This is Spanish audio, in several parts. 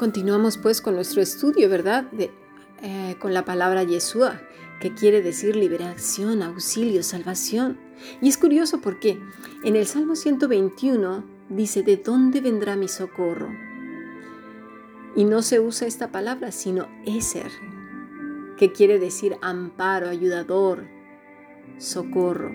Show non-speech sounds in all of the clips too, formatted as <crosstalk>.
Continuamos pues con nuestro estudio, ¿verdad? Eh, con la palabra Yeshua, que quiere decir liberación, auxilio, salvación. Y es curioso porque en el Salmo 121 dice, ¿de dónde vendrá mi socorro? Y no se usa esta palabra, sino Eser, que quiere decir amparo, ayudador, socorro.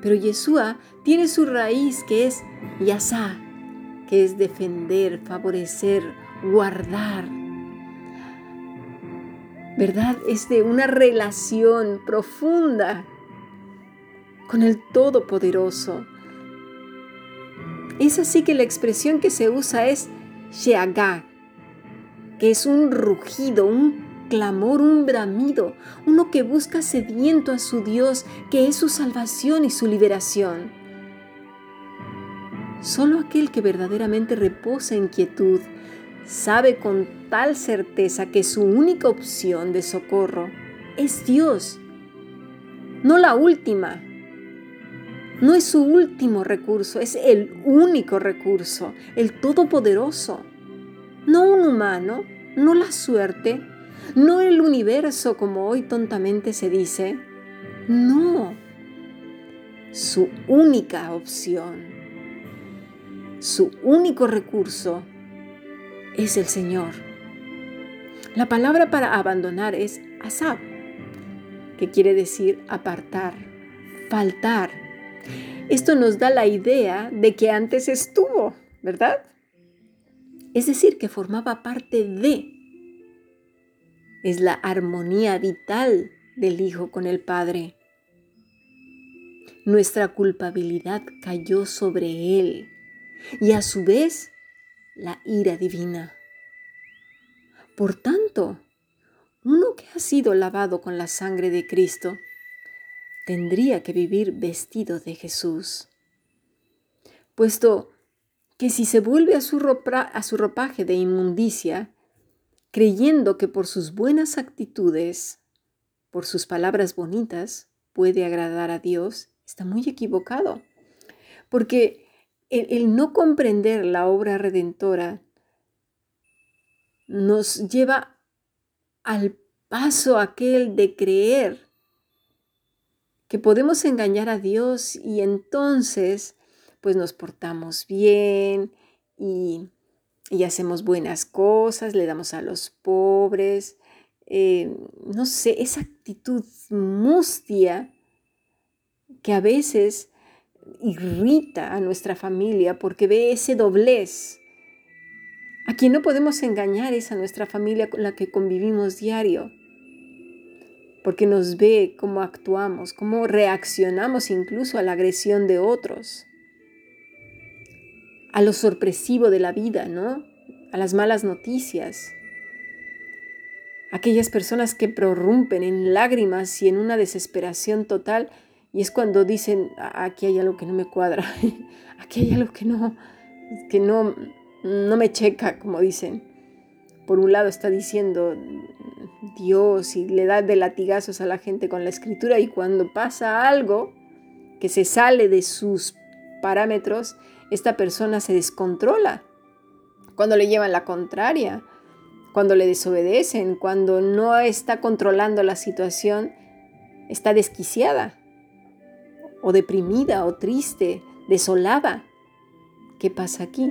Pero Yeshua tiene su raíz que es Yasá, que es defender, favorecer, guardar. ¿Verdad? Es de una relación profunda con el Todopoderoso. Es así que la expresión que se usa es Sheagá, que es un rugido, un clamor, un bramido, uno que busca sediento a su Dios, que es su salvación y su liberación. Solo aquel que verdaderamente reposa en quietud sabe con tal certeza que su única opción de socorro es Dios, no la última. No es su último recurso, es el único recurso, el todopoderoso. No un humano, no la suerte, no el universo como hoy tontamente se dice. No, su única opción su único recurso es el Señor. La palabra para abandonar es asab, que quiere decir apartar, faltar. Esto nos da la idea de que antes estuvo, ¿verdad? Es decir, que formaba parte de. Es la armonía vital del Hijo con el Padre. Nuestra culpabilidad cayó sobre Él y a su vez la ira divina. Por tanto, uno que ha sido lavado con la sangre de Cristo tendría que vivir vestido de Jesús, puesto que si se vuelve a su, ropaje de inmundicia, creyendo que por sus buenas actitudes, por sus palabras bonitas, puede agradar a Dios, está muy equivocado, porque el, no comprender la obra redentora nos lleva al paso aquel de creer que podemos engañar a Dios y entonces pues nos portamos bien y, hacemos buenas cosas, le damos a los pobres, eh, no sé, esa actitud mustia que a veces irrita a nuestra familia porque ve ese doblez. A quien no podemos engañar es a nuestra familia con la que convivimos diario, porque nos ve cómo actuamos, cómo reaccionamos incluso a la agresión de otros, a lo sorpresivo de la vida, ¿no? A las malas noticias. Aquellas personas que prorrumpen en lágrimas y en una desesperación total y es cuando dicen, aquí hay algo que no me cuadra, <laughs> aquí hay algo que no, que no, no me checa, como dicen. Por un lado está diciendo Dios y le da de latigazos a la gente con la escritura y cuando pasa algo que se sale de sus parámetros, esta persona se descontrola. Cuando le llevan la contraria, cuando le desobedecen, cuando no está controlando la situación, está desquiciada o deprimida o triste, desolada. ¿Qué pasa aquí?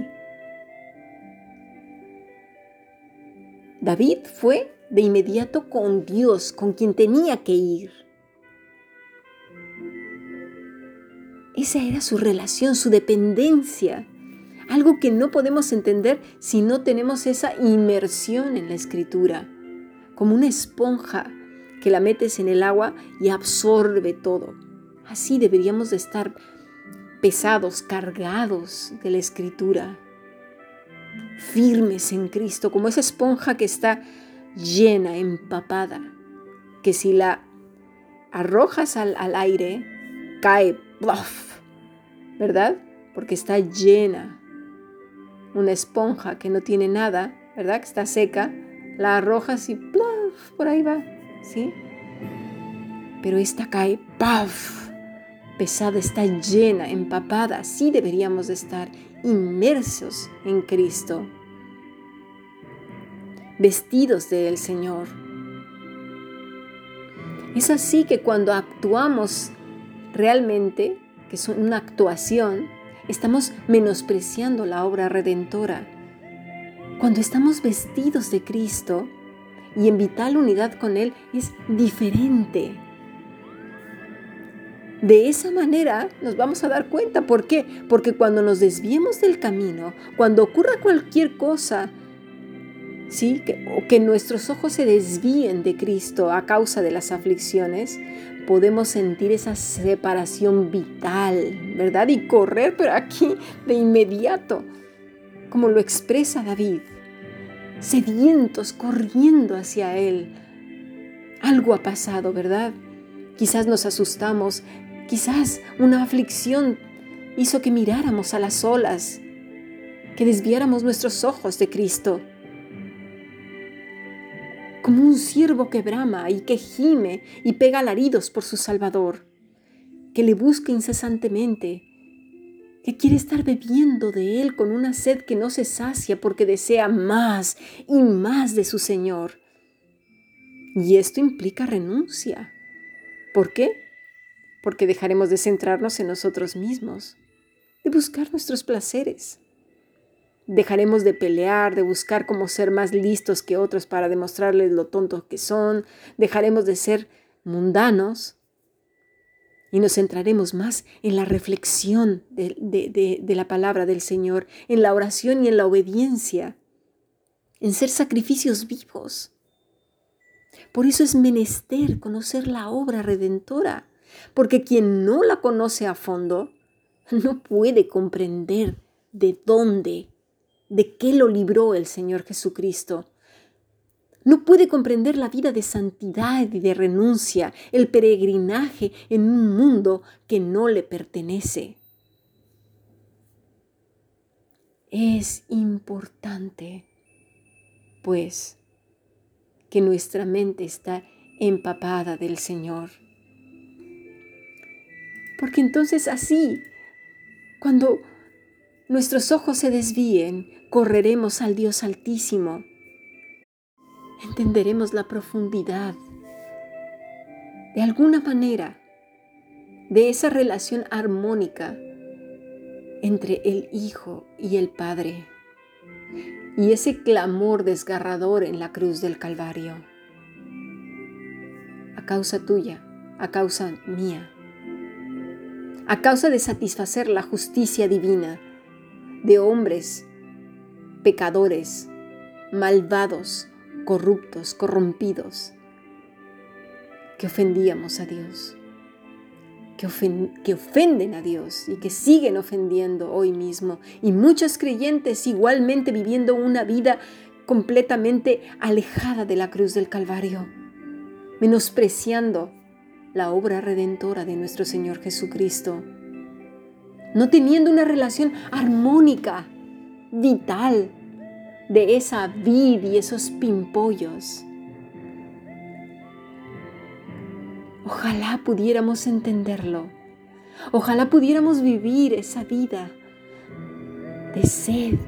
David fue de inmediato con Dios, con quien tenía que ir. Esa era su relación, su dependencia, algo que no podemos entender si no tenemos esa inmersión en la escritura, como una esponja que la metes en el agua y absorbe todo. Así deberíamos de estar pesados, cargados de la escritura, firmes en Cristo, como esa esponja que está llena, empapada, que si la arrojas al, aire, cae, ¿verdad? Porque está llena. Una esponja que no tiene nada, ¿verdad? Que está seca, la arrojas y por ahí va, ¿sí? Pero esta cae, ¡paf! Pesada, está llena, empapada. Así deberíamos de estar inmersos en Cristo. vestidos del Señor. Es así que cuando actuamos realmente, que es una actuación, estamos menospreciando la obra redentora. Cuando estamos vestidos de Cristo y en vital unidad con Él, es diferente. De esa manera nos vamos a dar cuenta. ¿Por qué? Porque cuando nos desviemos del camino, cuando ocurra cualquier cosa, ¿sí? Que, o que nuestros ojos se desvíen de Cristo a causa de las aflicciones, podemos sentir esa separación vital, ¿verdad? Y correr, pero aquí de inmediato, como lo expresa David, sedientos, corriendo hacia Él. Algo ha pasado, ¿verdad? Quizás nos asustamos, Quizás una aflicción hizo que miráramos a las olas, que desviáramos nuestros ojos de Cristo. Como un siervo que brama y que gime y pega alaridos por su Salvador, que le busca incesantemente, que quiere estar bebiendo de Él con una sed que no se sacia porque desea más y más de su Señor. Y esto implica renuncia. ¿Por qué? Porque dejaremos de centrarnos en nosotros mismos, de buscar nuestros placeres. Dejaremos de pelear, de buscar cómo ser más listos que otros para demostrarles lo tontos que son. Dejaremos de ser mundanos y nos centraremos más en la reflexión de, de, la palabra del Señor, en la oración y en la obediencia, en ser sacrificios vivos. Por eso es menester conocer la obra redentora porque quien no la conoce a fondo no puede comprender de dónde, de qué lo libró el Señor Jesucristo. No puede comprender la vida de santidad y de renuncia, el peregrinaje en un mundo que no le pertenece. Es importante, pues, que nuestra mente está empapada del Señor. Porque entonces así, cuando nuestros ojos se desvíen, correremos al Dios Altísimo. Entenderemos la profundidad, de alguna manera, de esa relación armónica entre el Hijo y el Padre y ese clamor desgarrador en la cruz del Calvario. A causa tuya, a causa mía a causa de satisfacer la justicia divina de hombres, pecadores, malvados, corruptos, corrompidos, que ofendíamos a Dios, que, que, ofenden a Dios y que siguen ofendiendo hoy mismo. Y muchos creyentes igualmente viviendo una vida completamente alejada de la cruz del Calvario, menospreciando la obra redentora de nuestro Señor Jesucristo, no teniendo una relación armónica, vital, de esa vid y esos pimpollos. Ojalá pudiéramos entenderlo. Ojalá pudiéramos vivir esa vida de sed,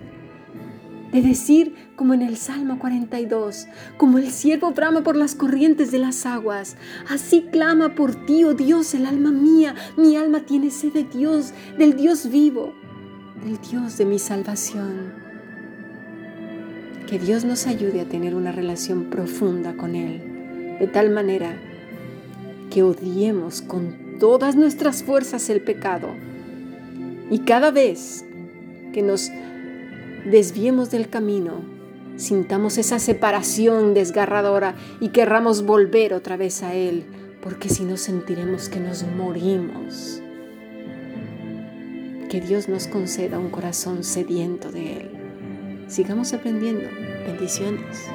de decir como en el Salmo 42, como el siervo brama por las corrientes de las aguas, así clama por ti, oh Dios, el alma mía, mi alma tiene sed de Dios, del Dios vivo, del Dios de mi salvación. Que Dios nos ayude a tener una relación profunda con Él, de tal manera que odiemos con todas nuestras fuerzas el pecado y cada vez que nos desviemos del camino, sintamos esa separación desgarradora y querramos volver otra vez a Él, porque si no sentiremos que nos morimos. Que Dios nos conceda un corazón sediento de Él. Sigamos aprendiendo. Bendiciones.